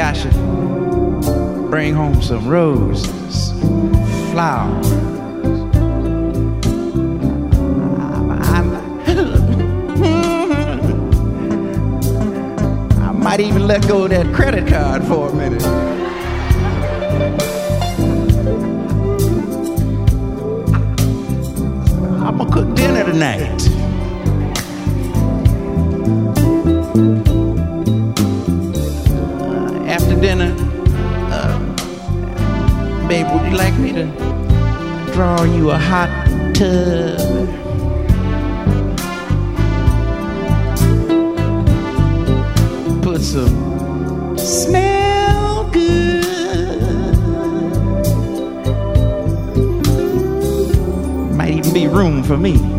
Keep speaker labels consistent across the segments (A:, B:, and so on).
A: I should
B: bring
A: home some roses, flowers. I might even let go of that credit card for a minute. I'm gonna cook dinner tonight. Draw you a hot tub? Put some smell good. Might even be room for me.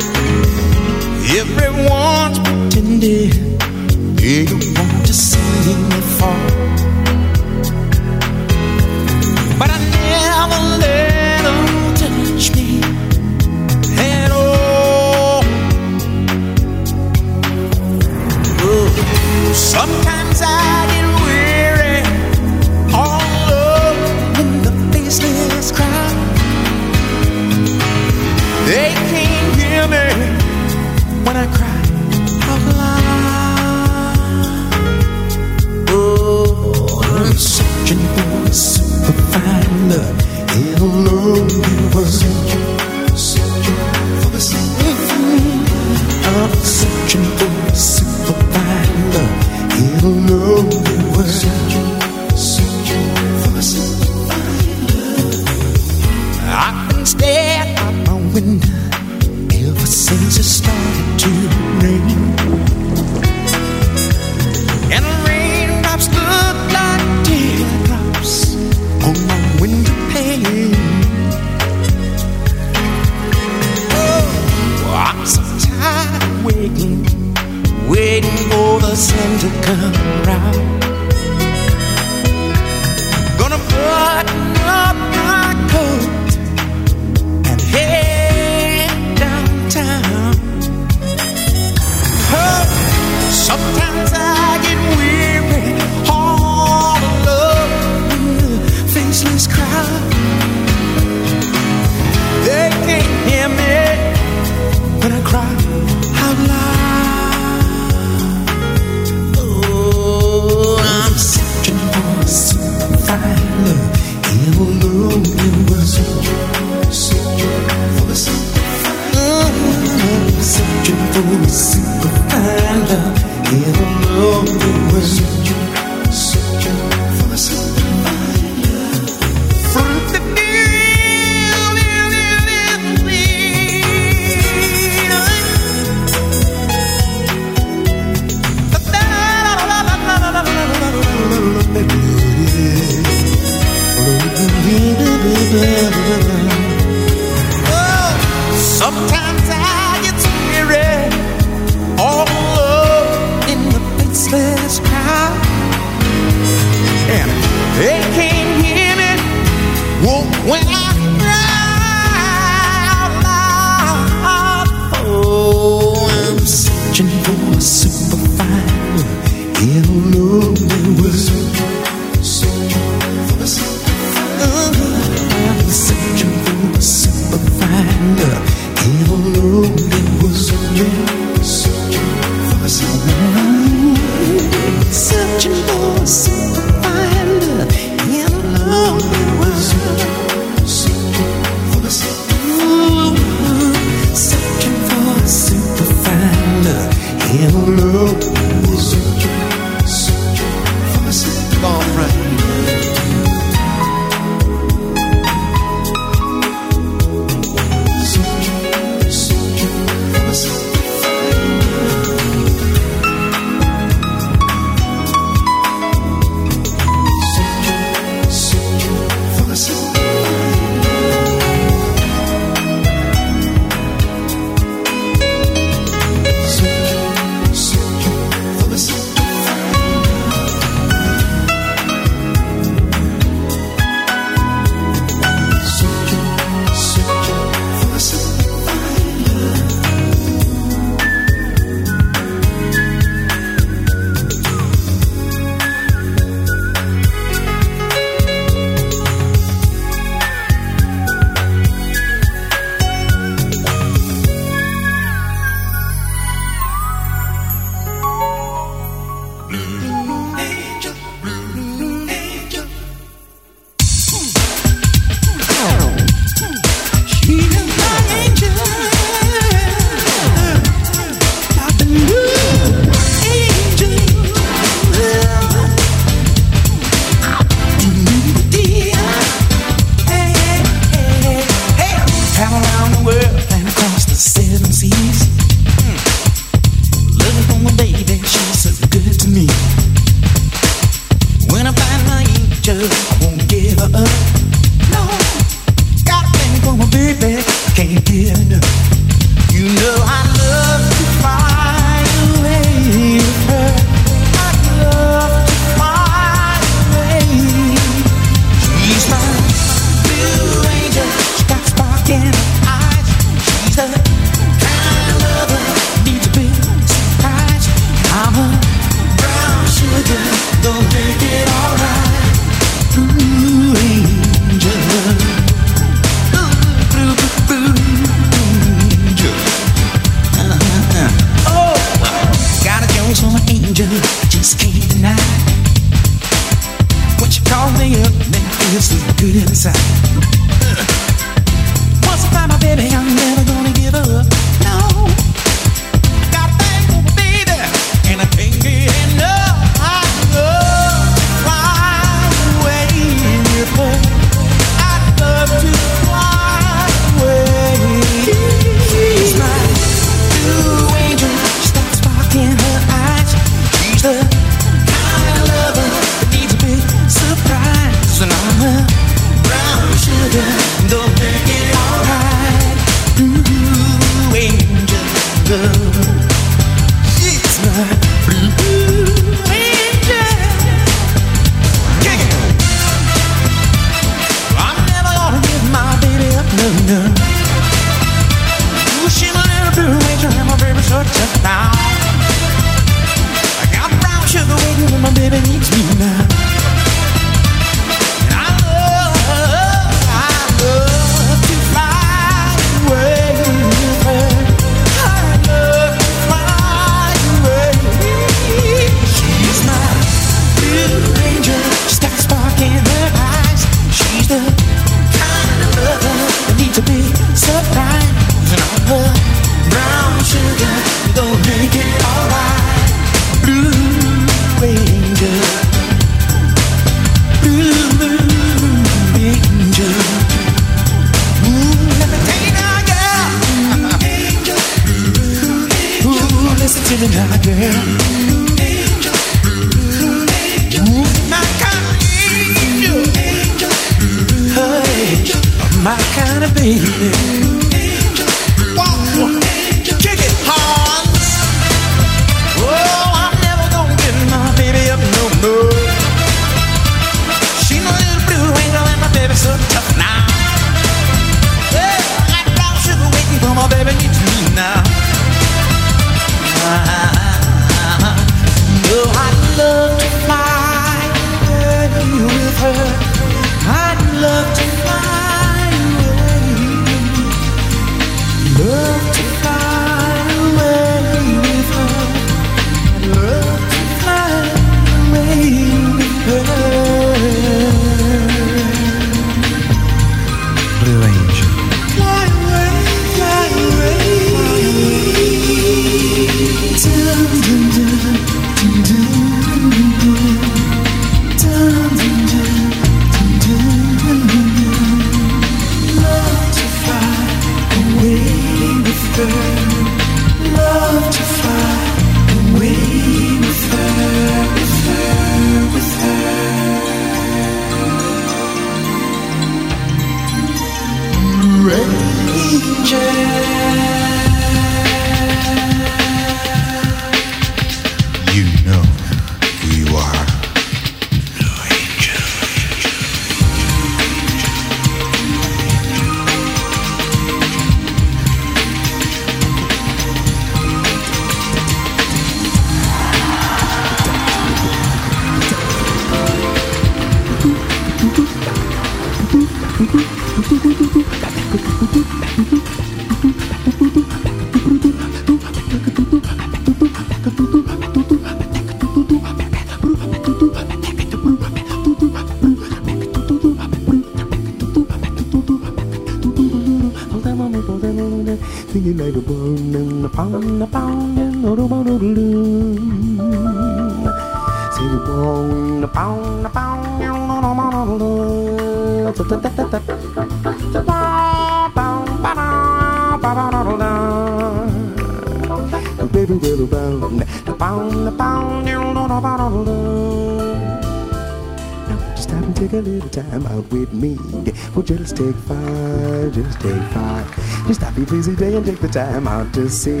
A: To see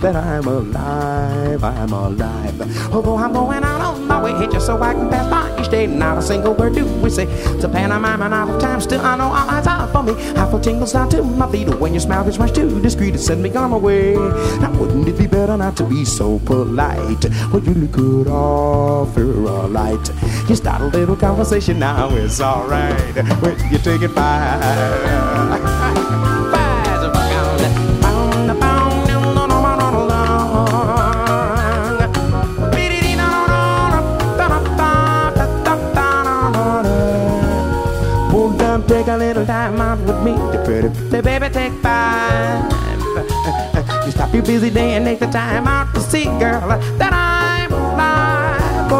A: that I'm alive, I'm alive. Although I'm going out on my way just so I can pass by each day, not a single word do we say. To pantomime and out of time, still I know all eyes are for me. I feel tingles down to my feet when your smile gets much too discreet to send me on my way. Now wouldn't it be better not to be so polite? Well, you look good off, you're all light. You start a little conversation now, it's alright. When you take it by. A little time out with me? The pretty, say, baby, take five. You stop your busy day and take the time out to see, girl, that I'm alive.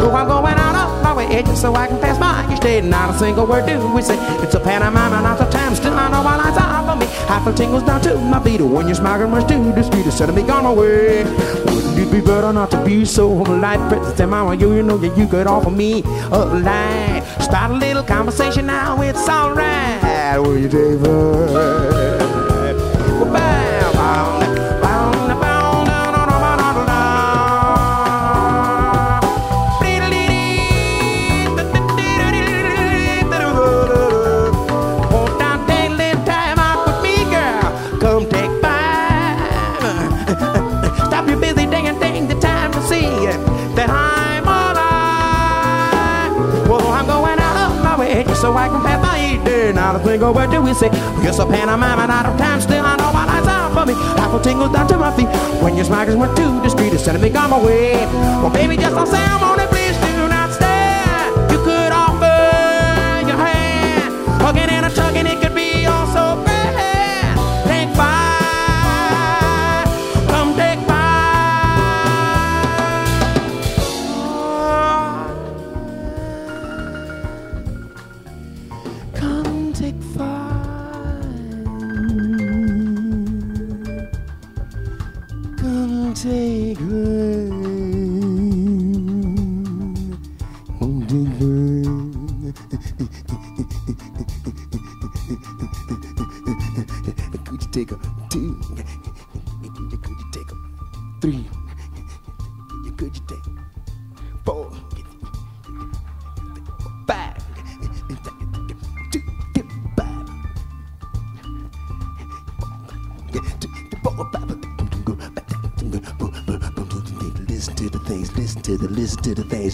A: Oh, I'm going out of my way just so I can pass by you. Stay not a single word do we say. It's a pantomime and not a time. Still, I know my lines are for me. I feel tingles down to my feet when you're smiling much to the street. Instead of me gone away. Wouldn't it be better not to be so light? Presence and mama, you, you know that you could offer me a light. Start a little conversation now, it's alright. Will you take so I can pass each day. Now to think of what do we say? Yes, a pantomime and out of time. Still, I know my life's out for me. I feel tingles down to my feet when your smiles went too discreet. Instead of me on my way. Well, baby, just don't say I'm on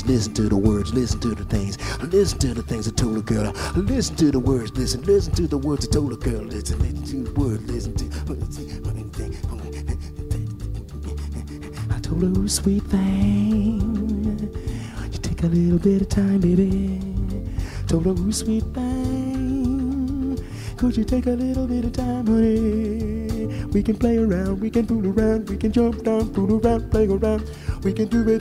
A: listen to the words, listen to the things, listen to the things I told a girl. Listen to the words, listen, listen to the words I told a girl. Listen, listen to the words, listen to. I told her, "Ooh, sweet thing, you take a little bit of time, baby. Told her, "Ooh, sweet thing, could you take a little bit of time, honey? We can play around, we can fool around, we can jump down, fool around, play around. We can do it.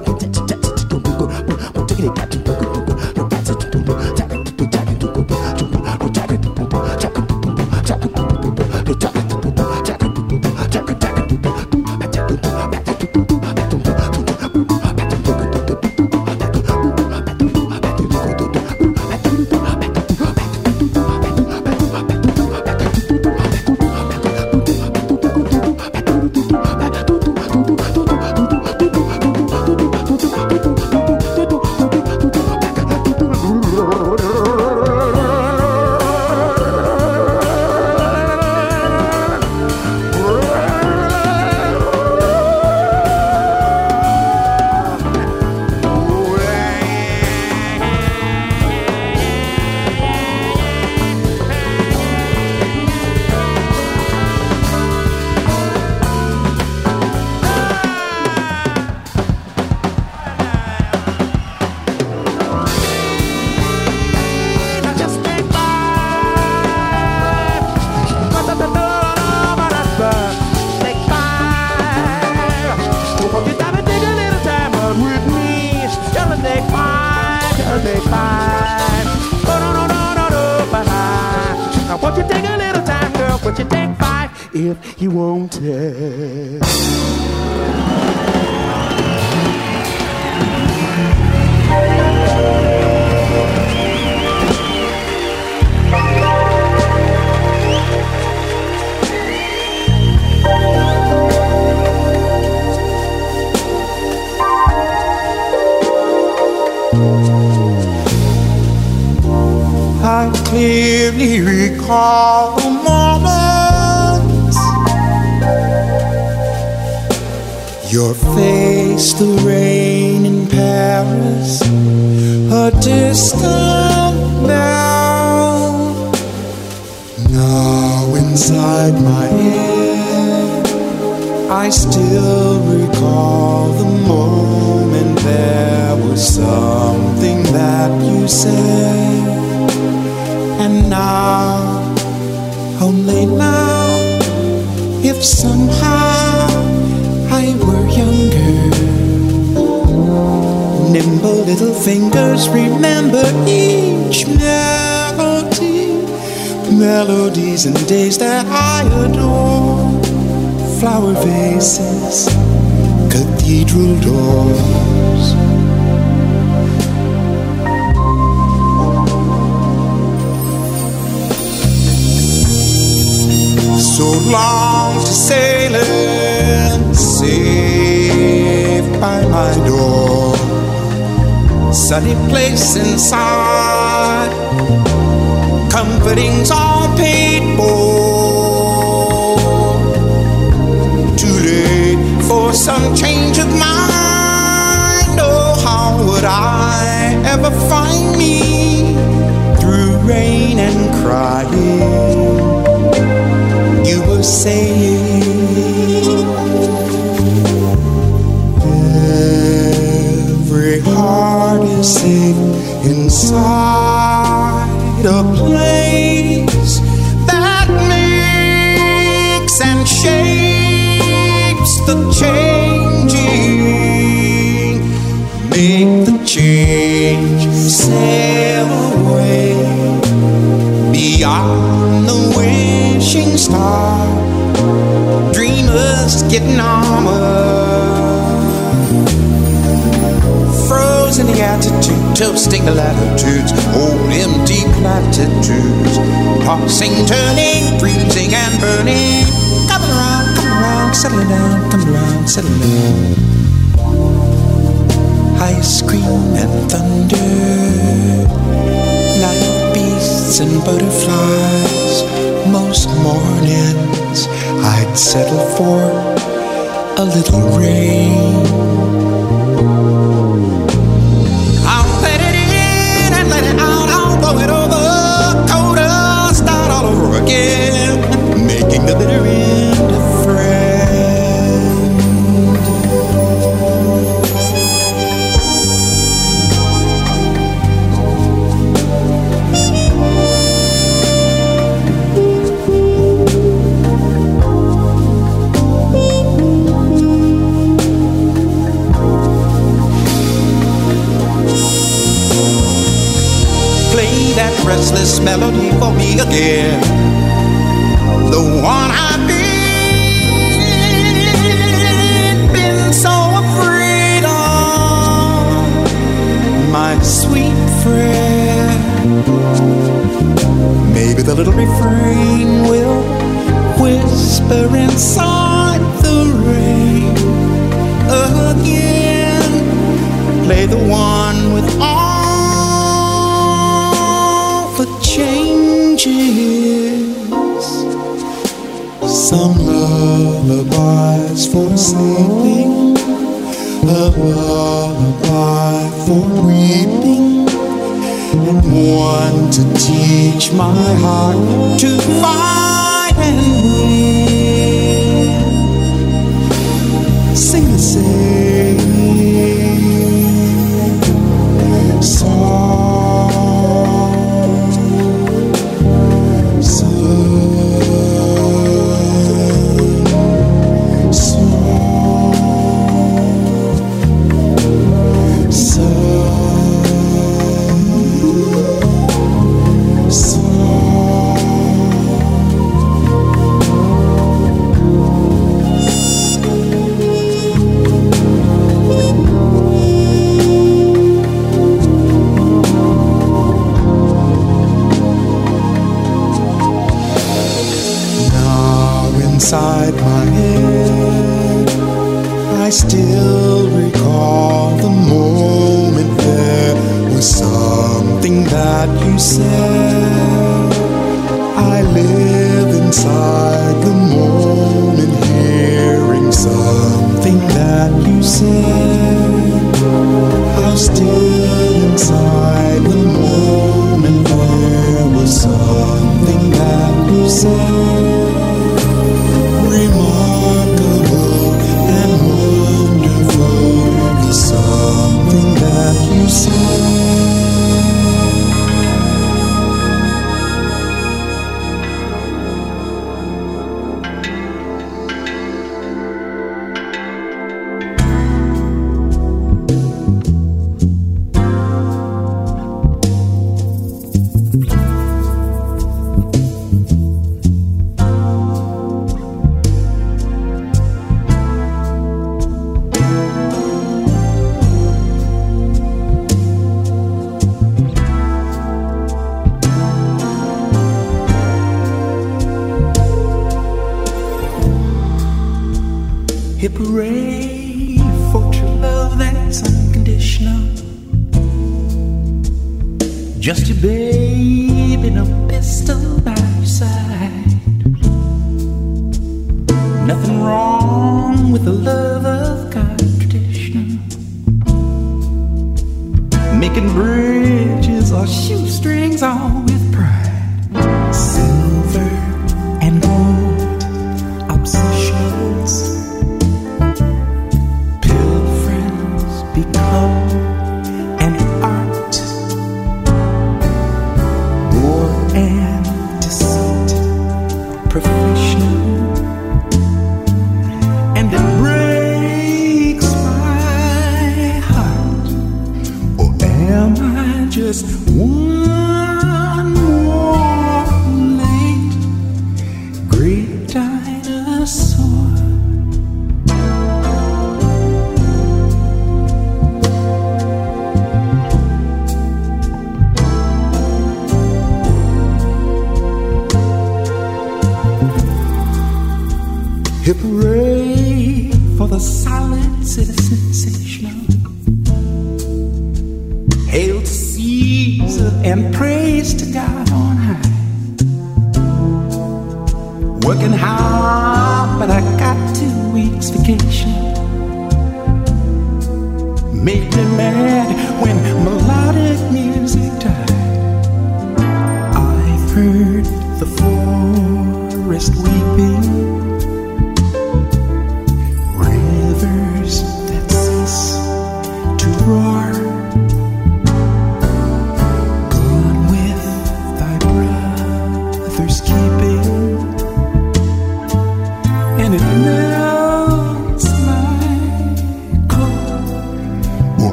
A: if flower vases, cathedral doors. so long to sailing, safe by my door. Sunny place inside, comforting's all paid for some change of mind. Oh, how would I ever find me through rain and crying? you were saying every heart is safe inside change sail away beyond the wishing star. Dreamers getting armor. Frozen the attitude, toasting the latitudes, old empty platitudes. Tossing, turning, freezing and burning. Come around, come around, settle down, come around, settle down. Ice cream and thunder like beasts and butterflies. Most mornings I'd settle for a little rain.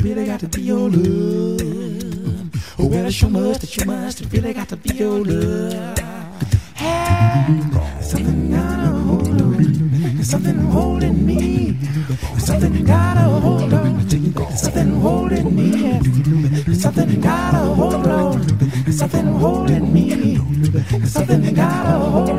A: to feel got to
B: be your love. Oh, well, I sure must, I sure must to feel got to be your love. Hey, something got a hold on me. Something holding me. Something got a hold on. Something holding me. Something got a hold on. Something holding me. Something got a hold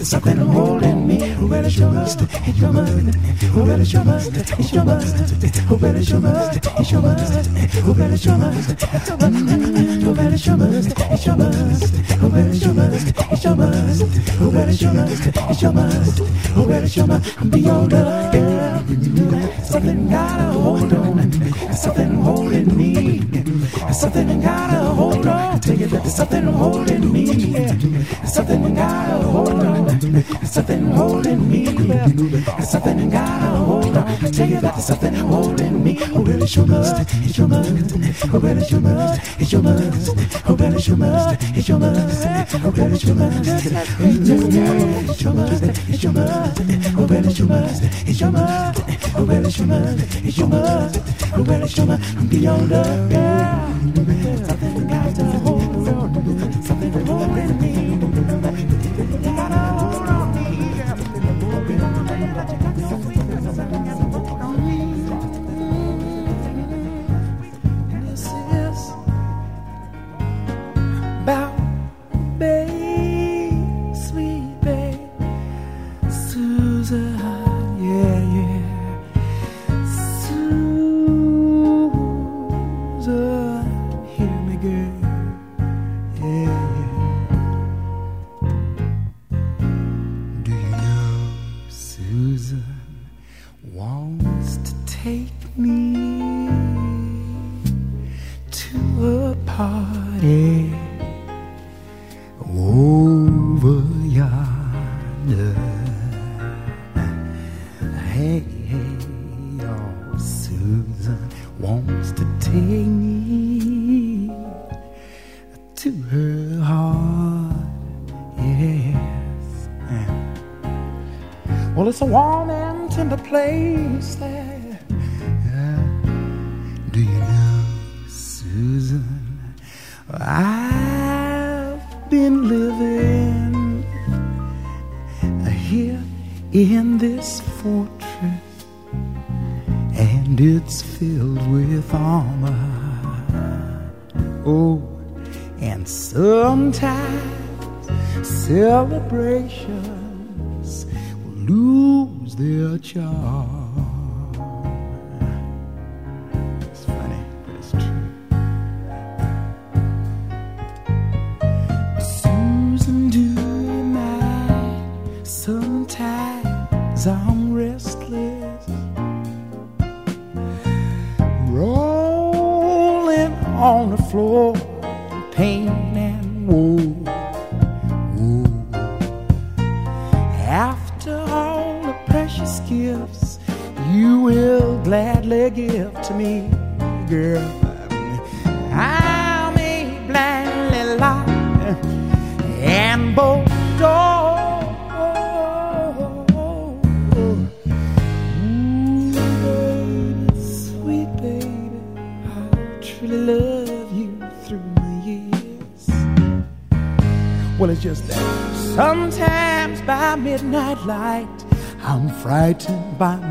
B: it's not holding me,
A: it's your must, it's your must. Oh, bet it's your must, it's your must. Oh, bet it's your must, it's your must. Oh, bet it's your must, it's your must. It's your must, oh, bet it's your must, it's your must. Oh, it's your must, it's your must. Oh, bet it's your must. Be your love. Something got a hold on, something holding me. Something got a hold on. You that there's something holding me. Something got a hold on, something holding me. Something got a hold on. Tell you that there's something holding me. Oh, well, it's your must, it's your must. Oh, well, it's your must, it's your must. Oh, well, it's your must, it's your must. Oh, well, it's your must, it's your must, it's your must. Oh, well, it's it's your must. Oh, well, it's your must, it's your must. Oh, well, it's your must. I'm beyond love, yeah. Something got to hold on, something holding me.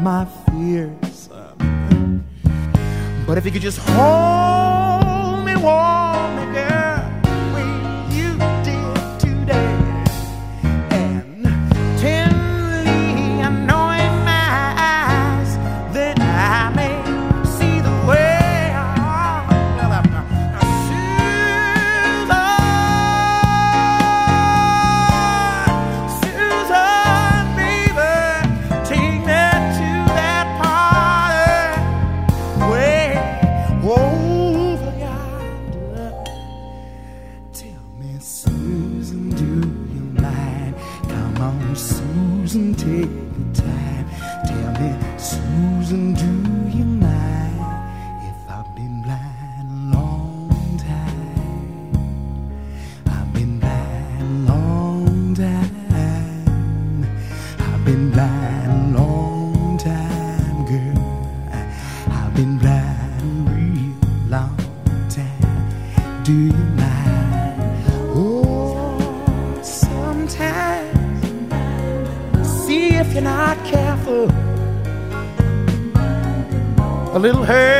A: my fears. But if you could just hold little hair.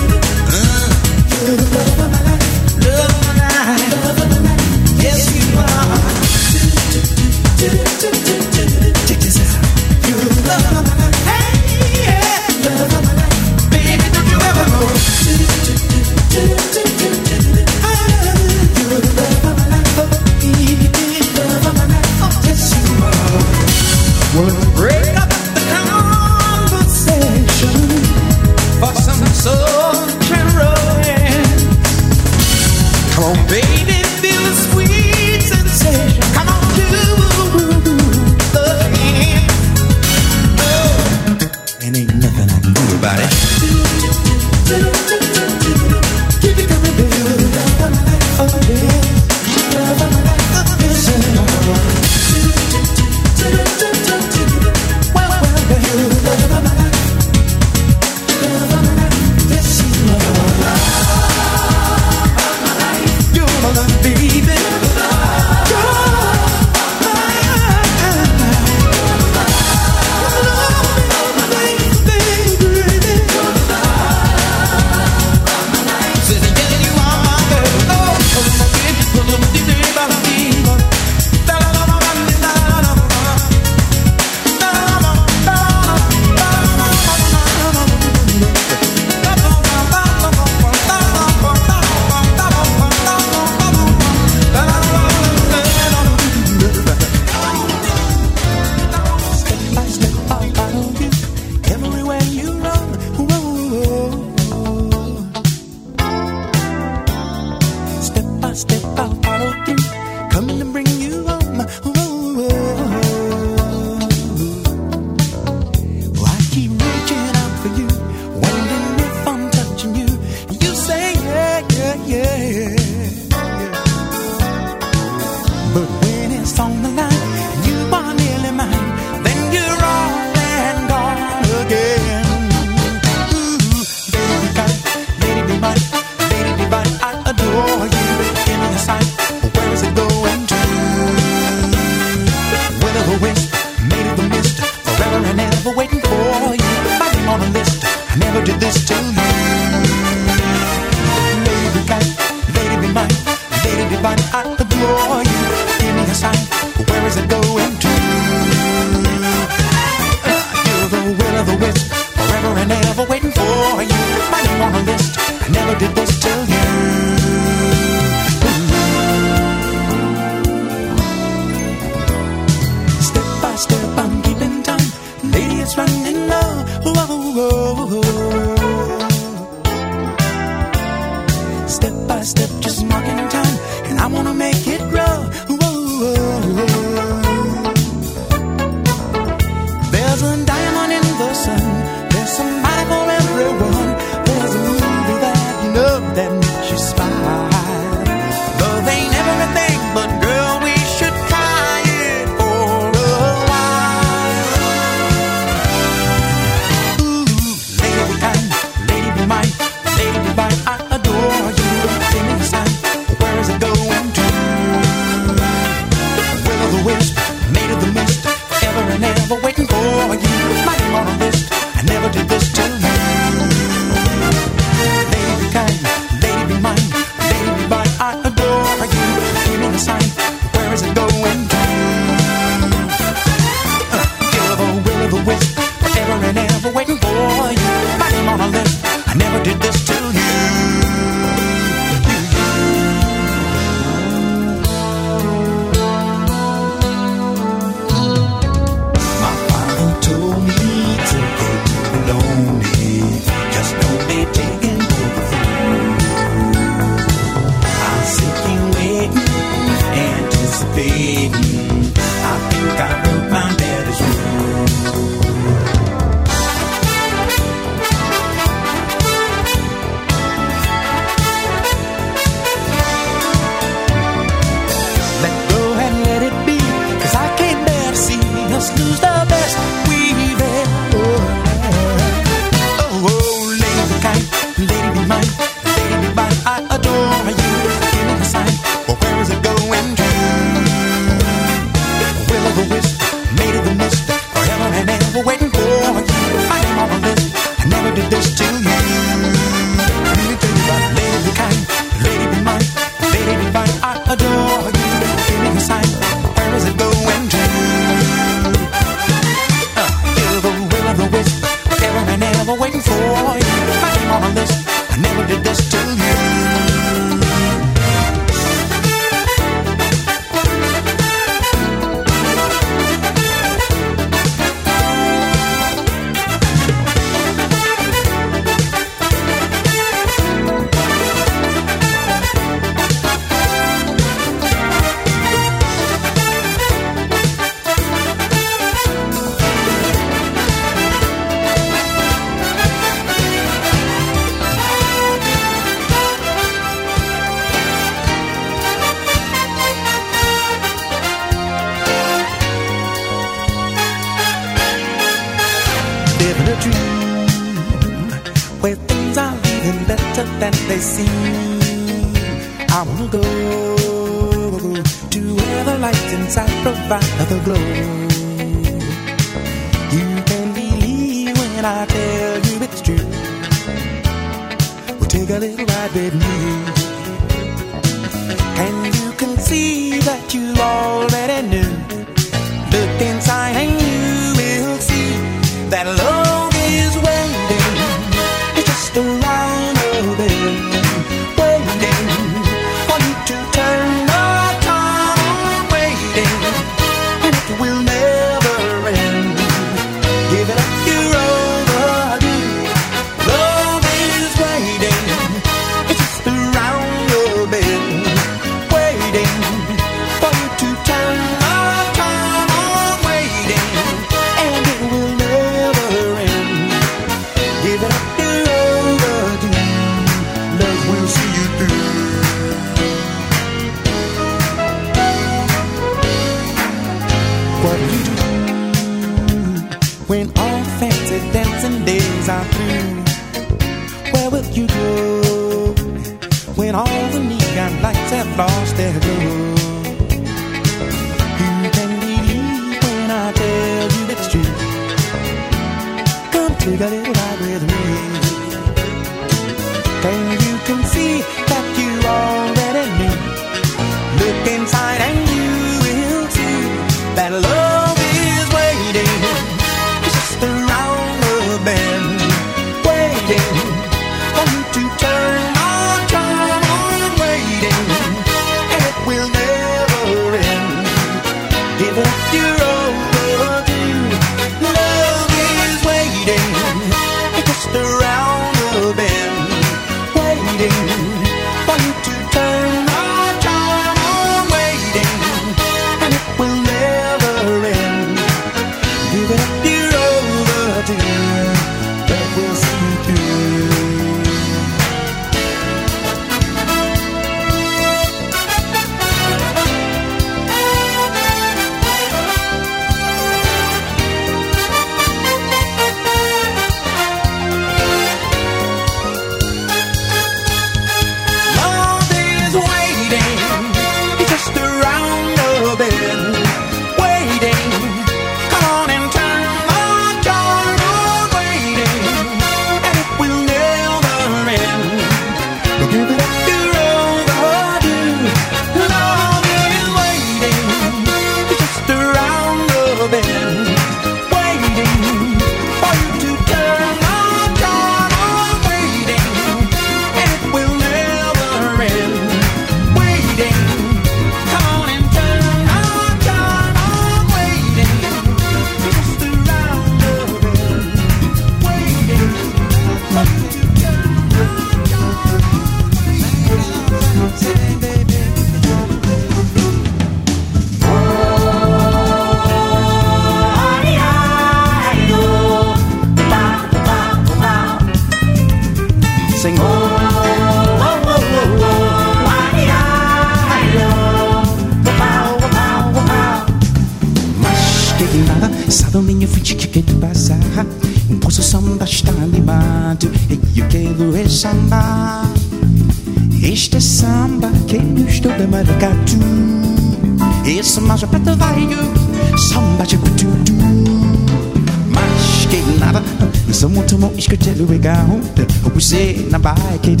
A: by, kid,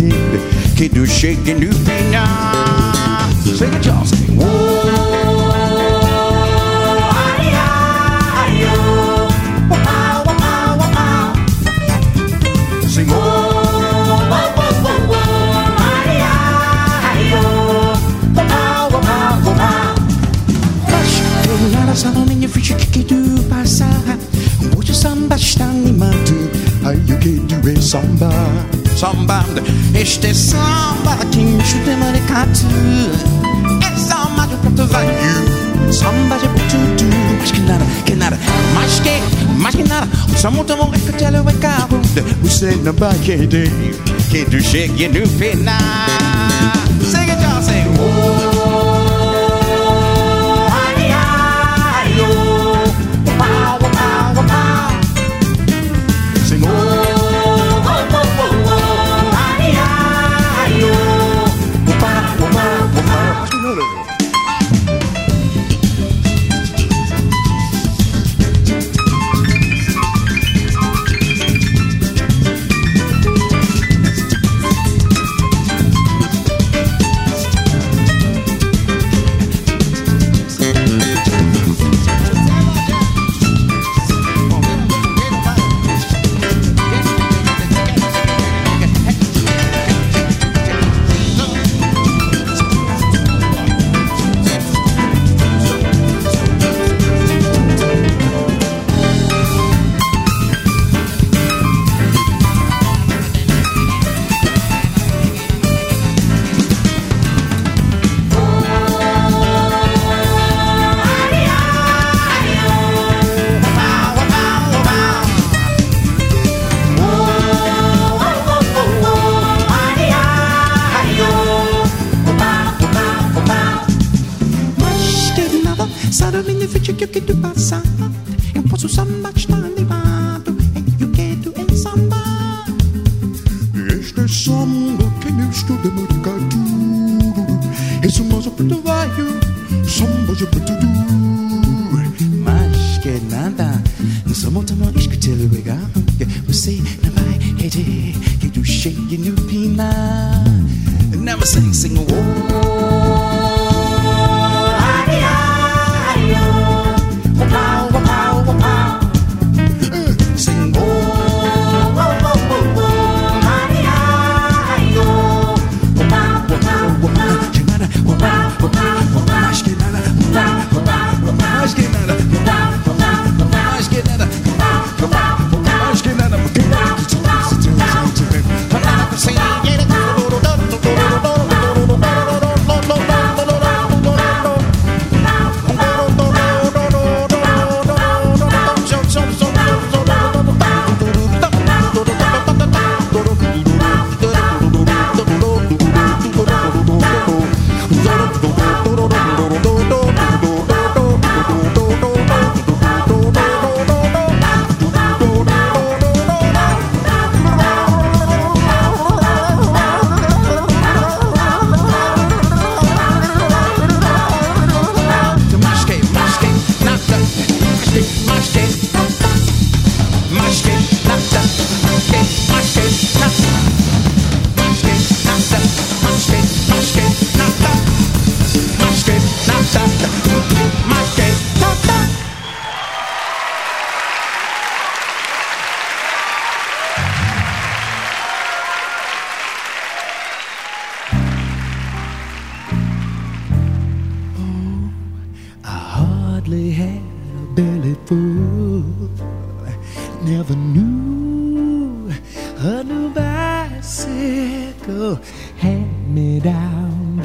A: kid, shaking, sitting about do, Can't do shit, you do fit now. Sing it, y'all, sing. Whoa.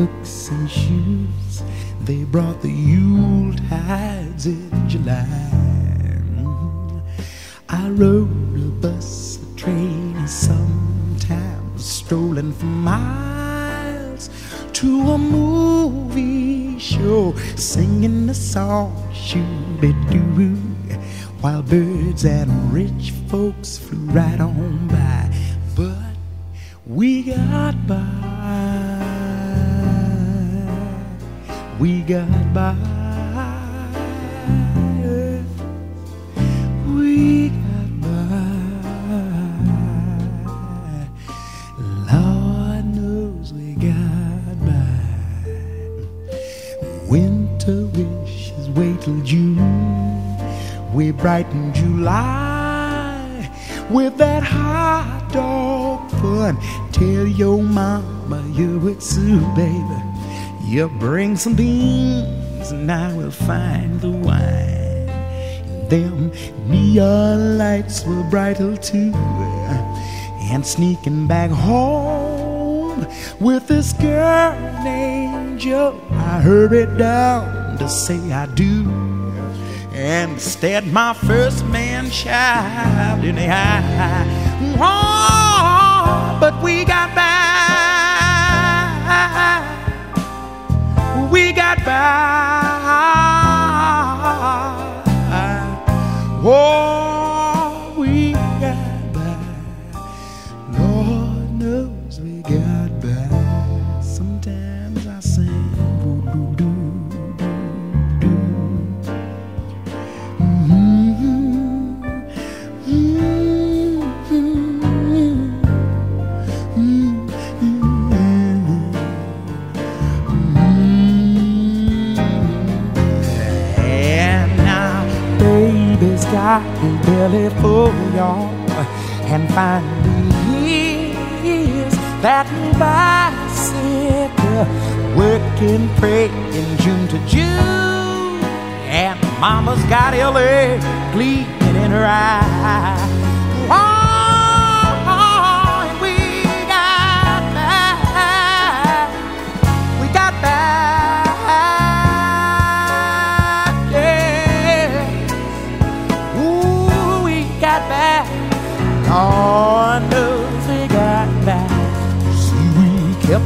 A: Books and shoes. They brought the Yuletides in July. I rode a bus, a train, and sometimes strolling for miles to a movie show, singing the song Shooby Doo, while birds and rich folks flew right on by. But we got by. We got by. We got by. Lord knows we got by. Winter wishes wait till June. We brighten July with that hot dog fun. Tell your mama you're with Sue, baby. You bring some beans and I will find the wine. Them neon lights were brighter too. And sneaking back home with this girl named Joe, I hurried down to say I do. And instead, my first man shot in the eye. Oh, but we got by. We got by. Oh, belly full, y'all. And finally here's that bicycle working, praying June to June. And mama's got LA gleaming in her eye.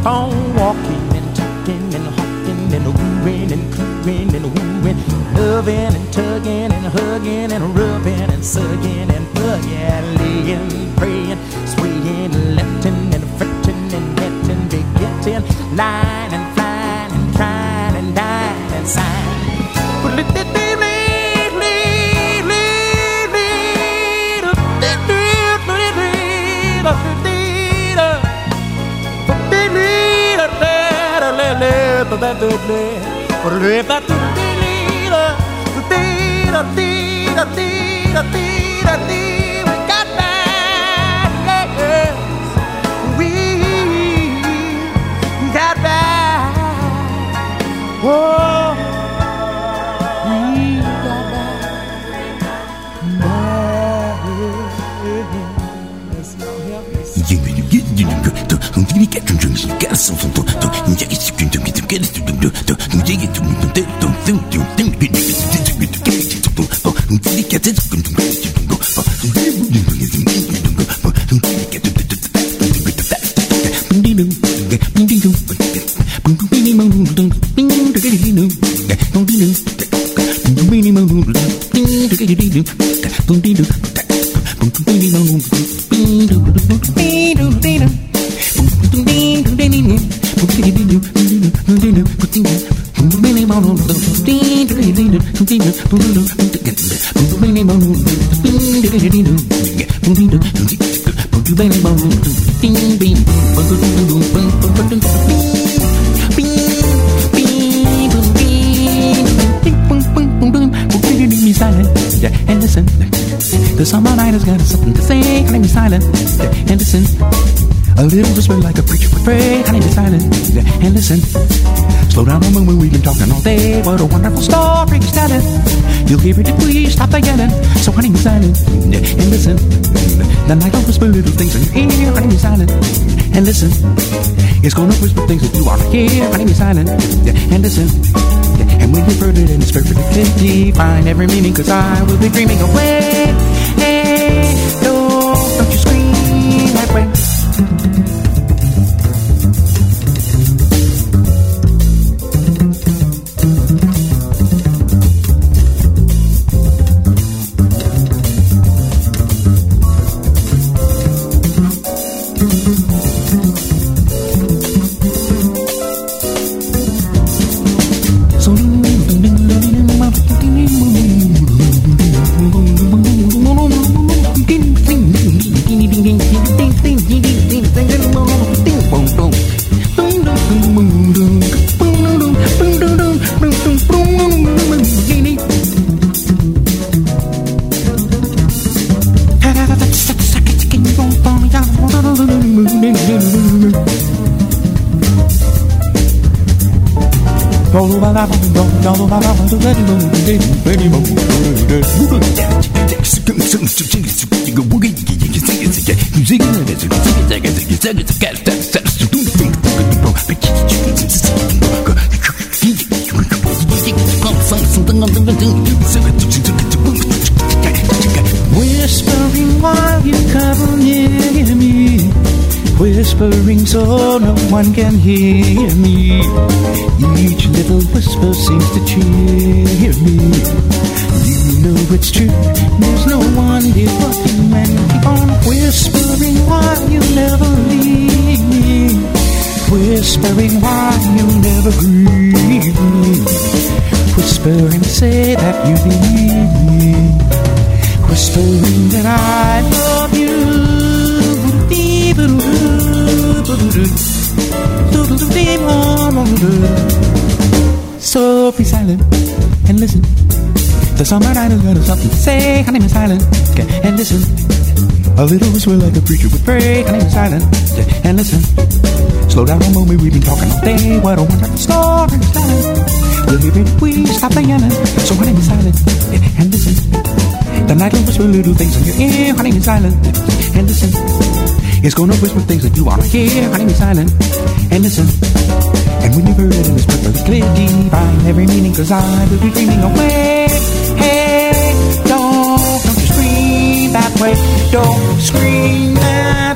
A: On walking and talking and hawking and wooing and cooing and wooing, loving and tugging and hugging and rubbing and sucking and bugging, laying, praying, swaying, lifting and fretting and getting, begetting, lying and flying and trying and dying and sighing. We got back, yes. We got back. Oh, we got back. Us. Day. What a wonderful story he's telling. You'll hear it if we stop the yelling. So honey, be silent and listen. The night will whisper little things in your ear. Honey, be silent and listen. It's gonna whisper things that you wanna hear. Honey, be silent and listen. And when heard it and it's perfectly find every meaning, cause I will be dreaming away. Whispering while you cover me. Whispering so no one can hear me. Each little whisper seems to cheer me. You know it's true. There's no one here but you and keep on whispering why you never leave me. Whispering why you never grieve me. Whispering say that you need me. Whispering that I love So be silent and listen. The summer night has got something to say. Her name is silent. Okay, and listen. A little whisper like a preacher would pray. Her name is silent. Okay, and listen. Slow down a moment. We've been talking all day. We start the story? Silent. We'll we stop the yelling. So her name is silent. Okay, and listen. The night will whisper little things in your ear. Her name is silent. And listen. It's gonna whisper things that you wanna hear. Name is silent. And listen. And when you've heard it in this perfectly clear, divine every meaning, cause I will be dreaming away. Hey, don't, don't you scream that way. Don't scream that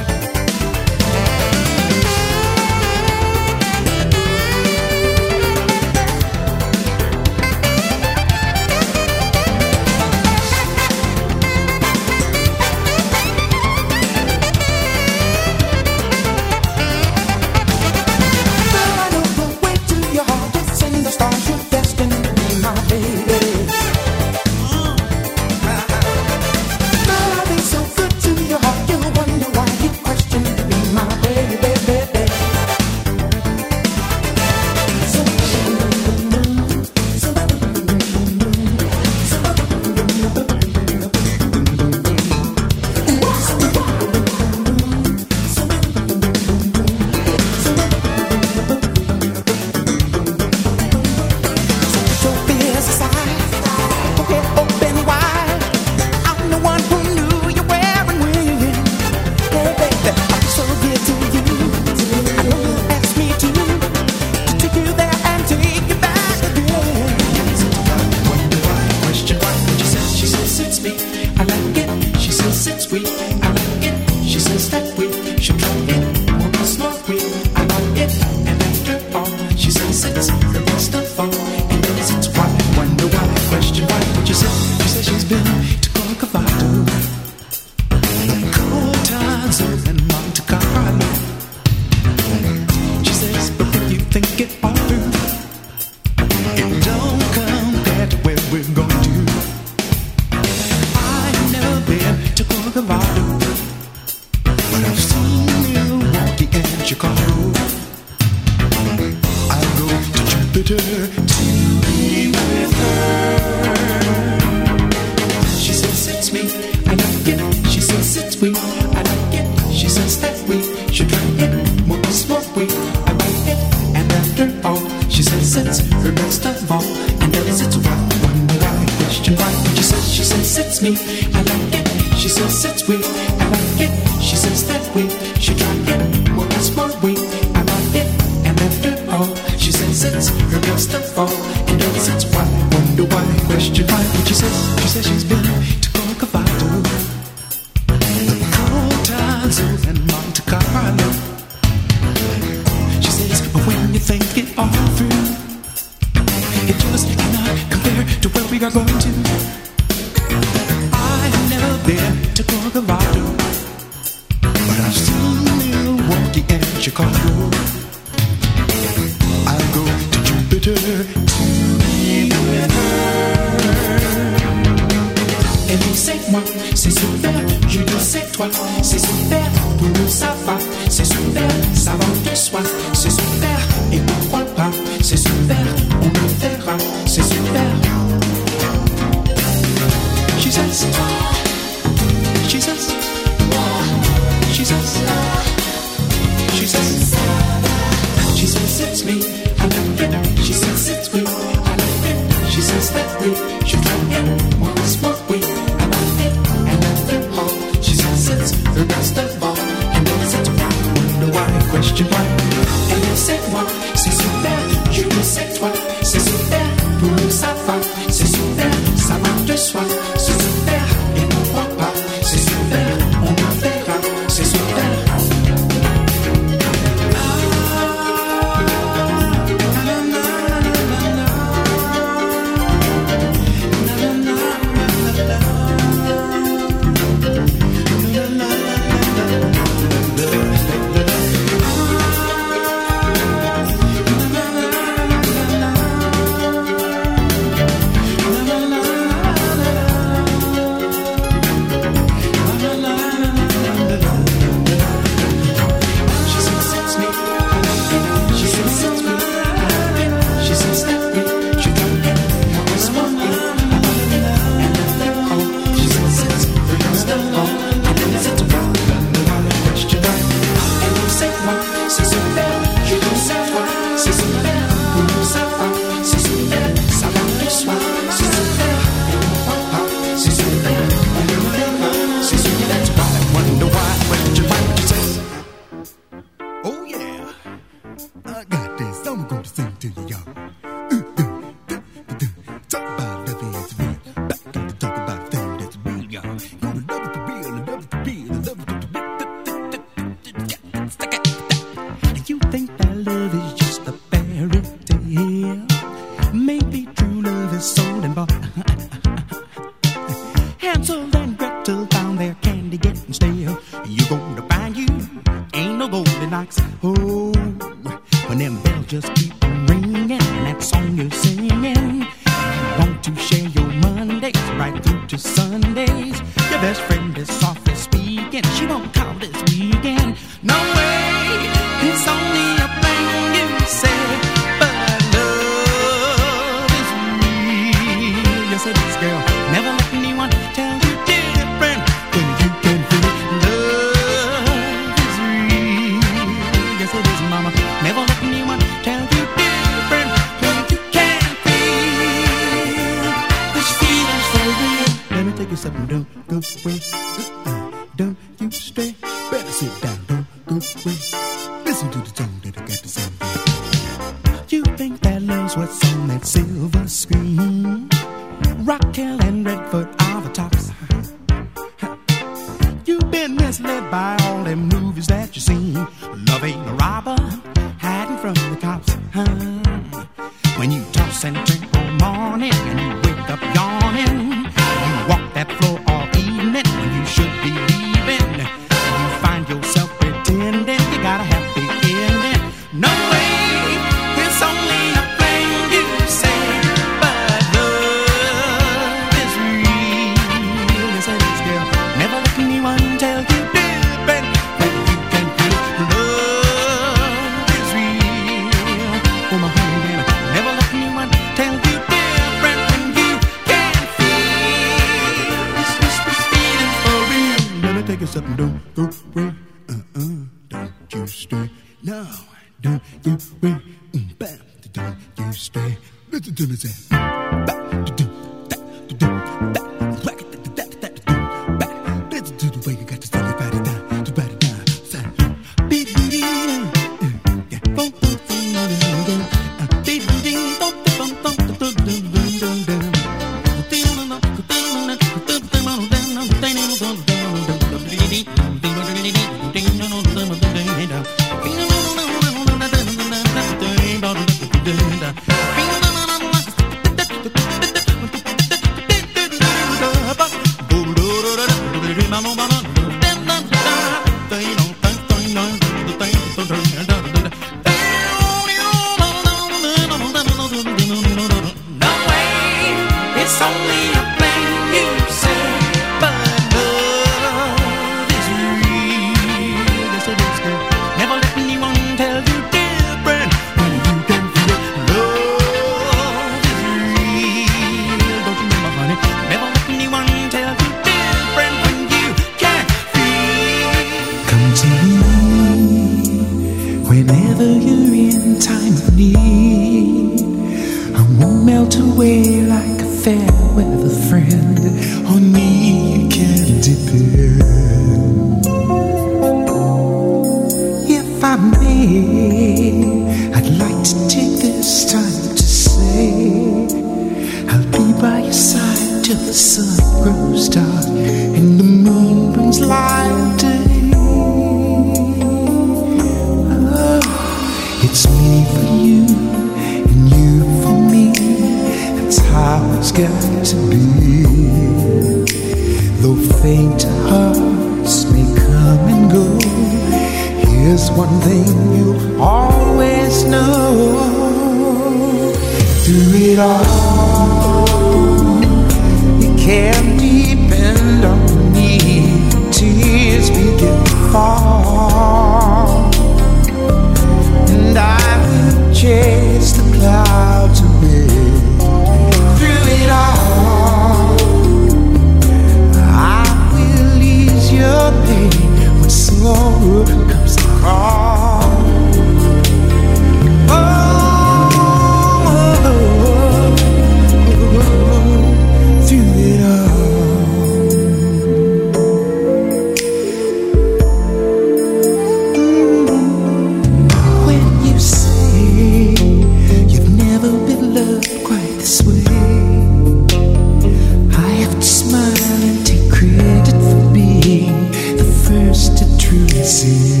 A: to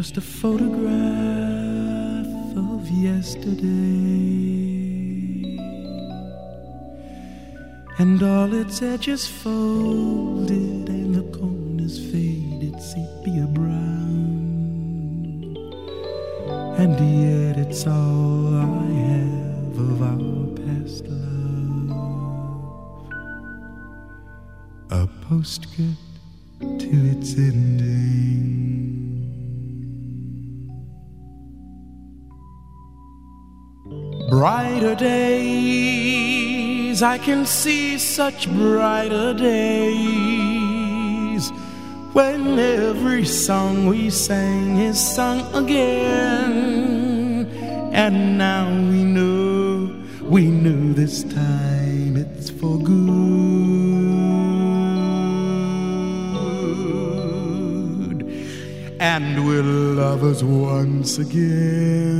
B: just
C: a can
D: see
A: such brighter days when every song we sang is sung again. And now we know, we know this time it's for good. And we're lovers once again.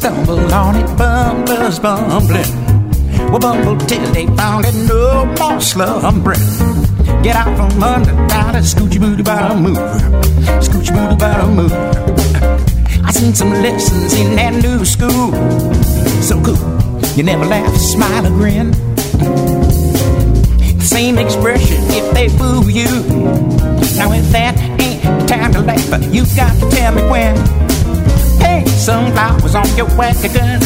A: They're stumble on it, bumblers bumbling. We'll bumble till they found it, no more slumbering. Get out from under, darling, scoochie boo bottom move. Scoochie boo bottom move. I seen some lessons in that new school. So cool. You never laugh, smile, or grin. Same expression if they boo you. Now if that ain't time to laugh, you got to tell me when. Hey, sunflowers on your wagon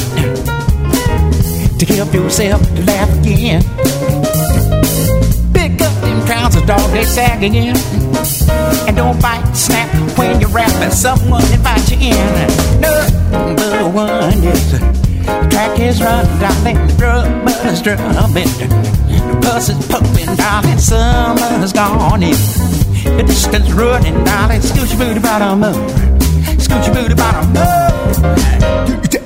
A: to help yourself to laugh again. Pick up them trousers, dog, they sag again. And don't bite, snap when you're rapping. Someone invite you in. Number one is the track is running, darling. The drummer's drumming. The bus is pumping, darling. Summer's gone in. The distance running, darling. Scoochie booty bottom up. Don't you worry about a.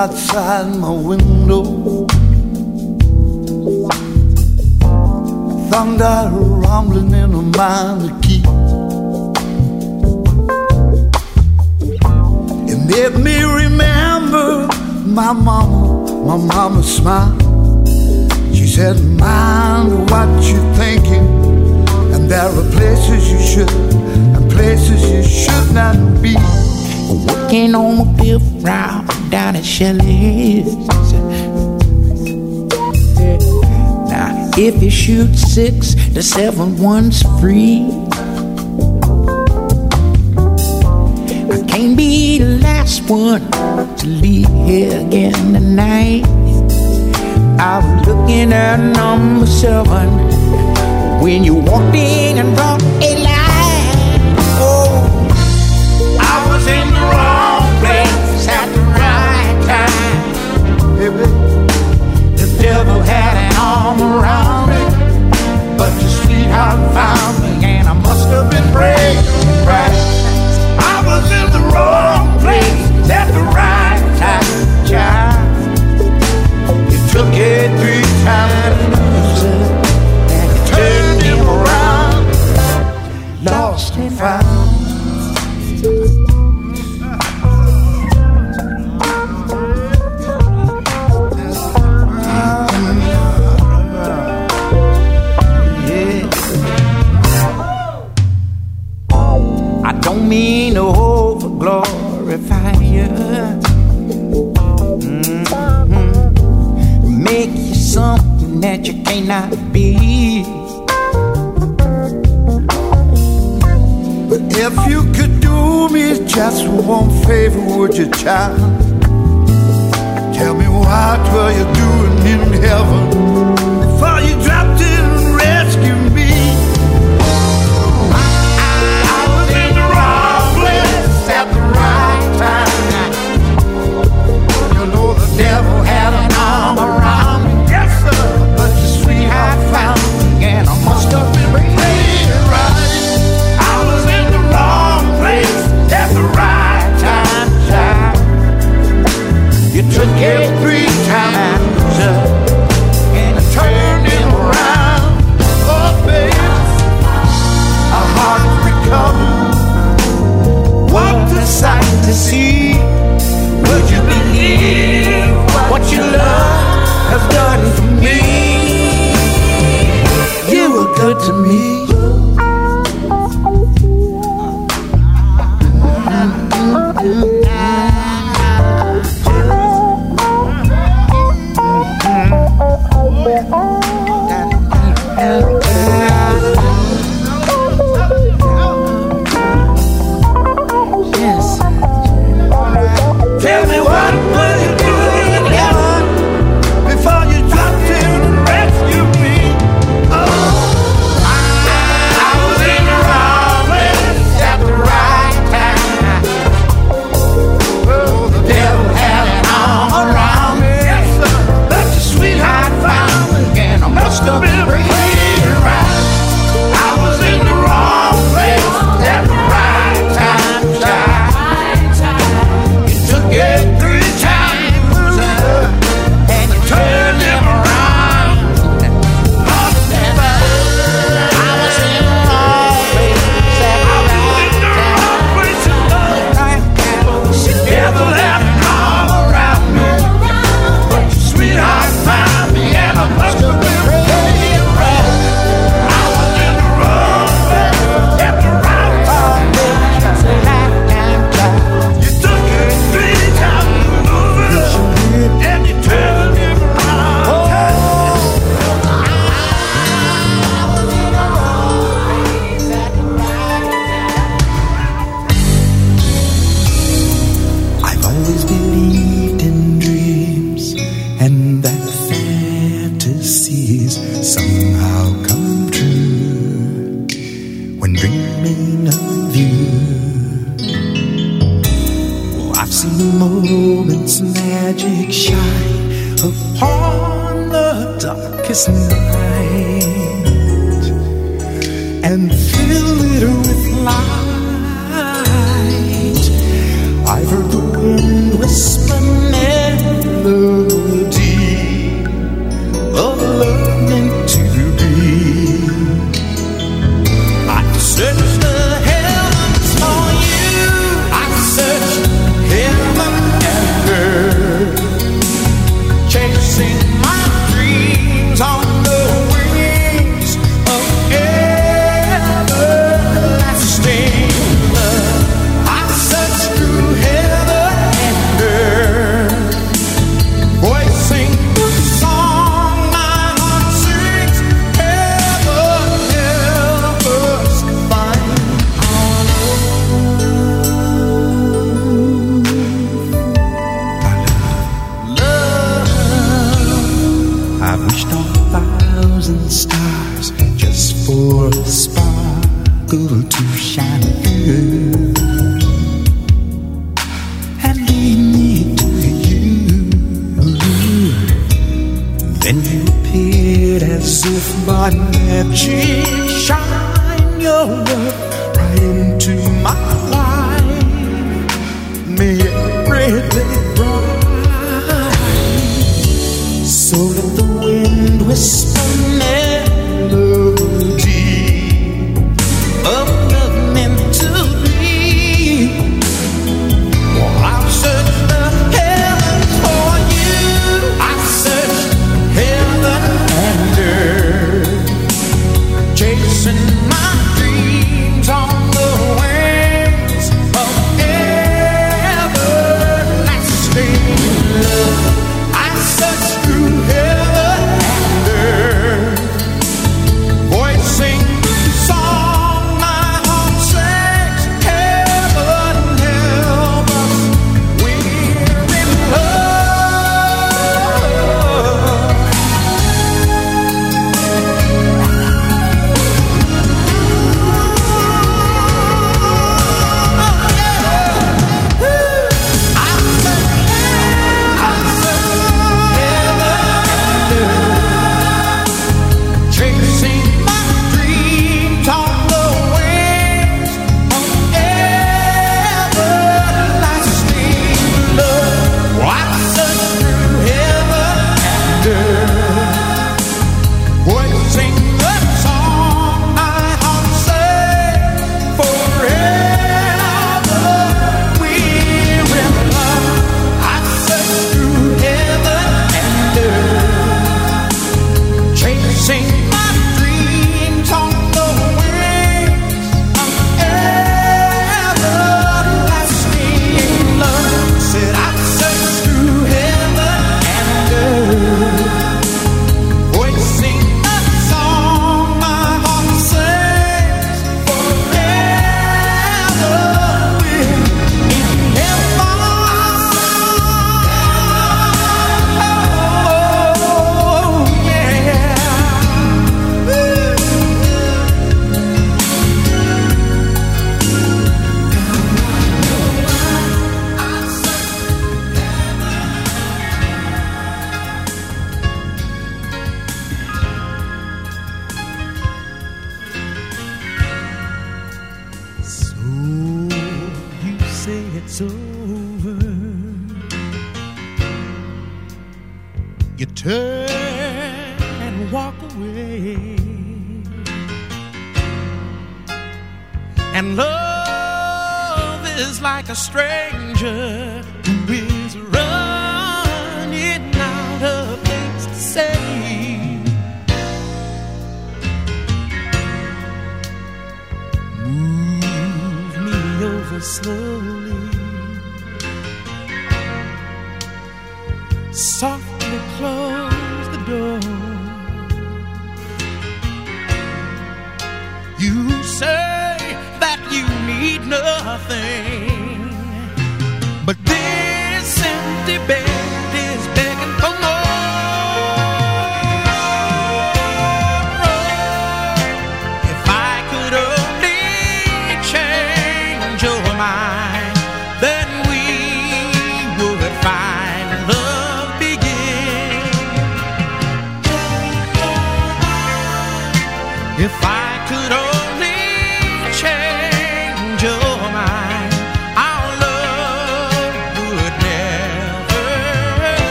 A: outside my window. Thunder rumbling in a minor key. It made me remember my mama, my mama's smile. She said, Mind what you're thinking, and there are places you should, and places you should not be.
E: Working on my down at Shelley's. Now, if you shoot six, the seven one's free. I can't be the last one to leave here again tonight. I was looking at number seven when you walked in and brought a light. baby. The devil had an arm around me, but your sweetheart found me, and I must have been praying right. I was in the wrong place at the right time, child. You took it three times. happy.
A: But if you could do me just one favor, would you, child? Tell me what were you doing in heaven before you dropped?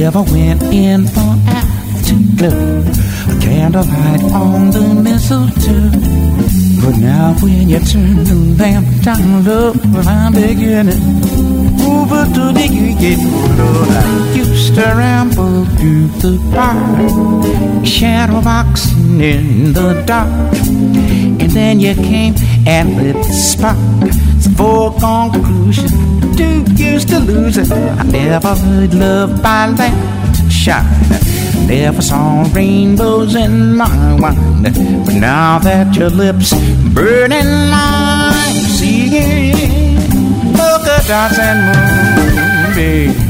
D: Never
A: went in for afterglow. A candlelight on the mistletoe. But now when you turn the lamp down low, well, I'm beginning over to the get I used to ramble through the park, shadow boxing in the dark. And then you came and lit the spark. It's a foregone conclusion. Do used to lose it. I never heard love by light shine never saw rainbows in my wine. But now that your lips burning, I'm seeing polka dots and moonbeams.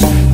A: That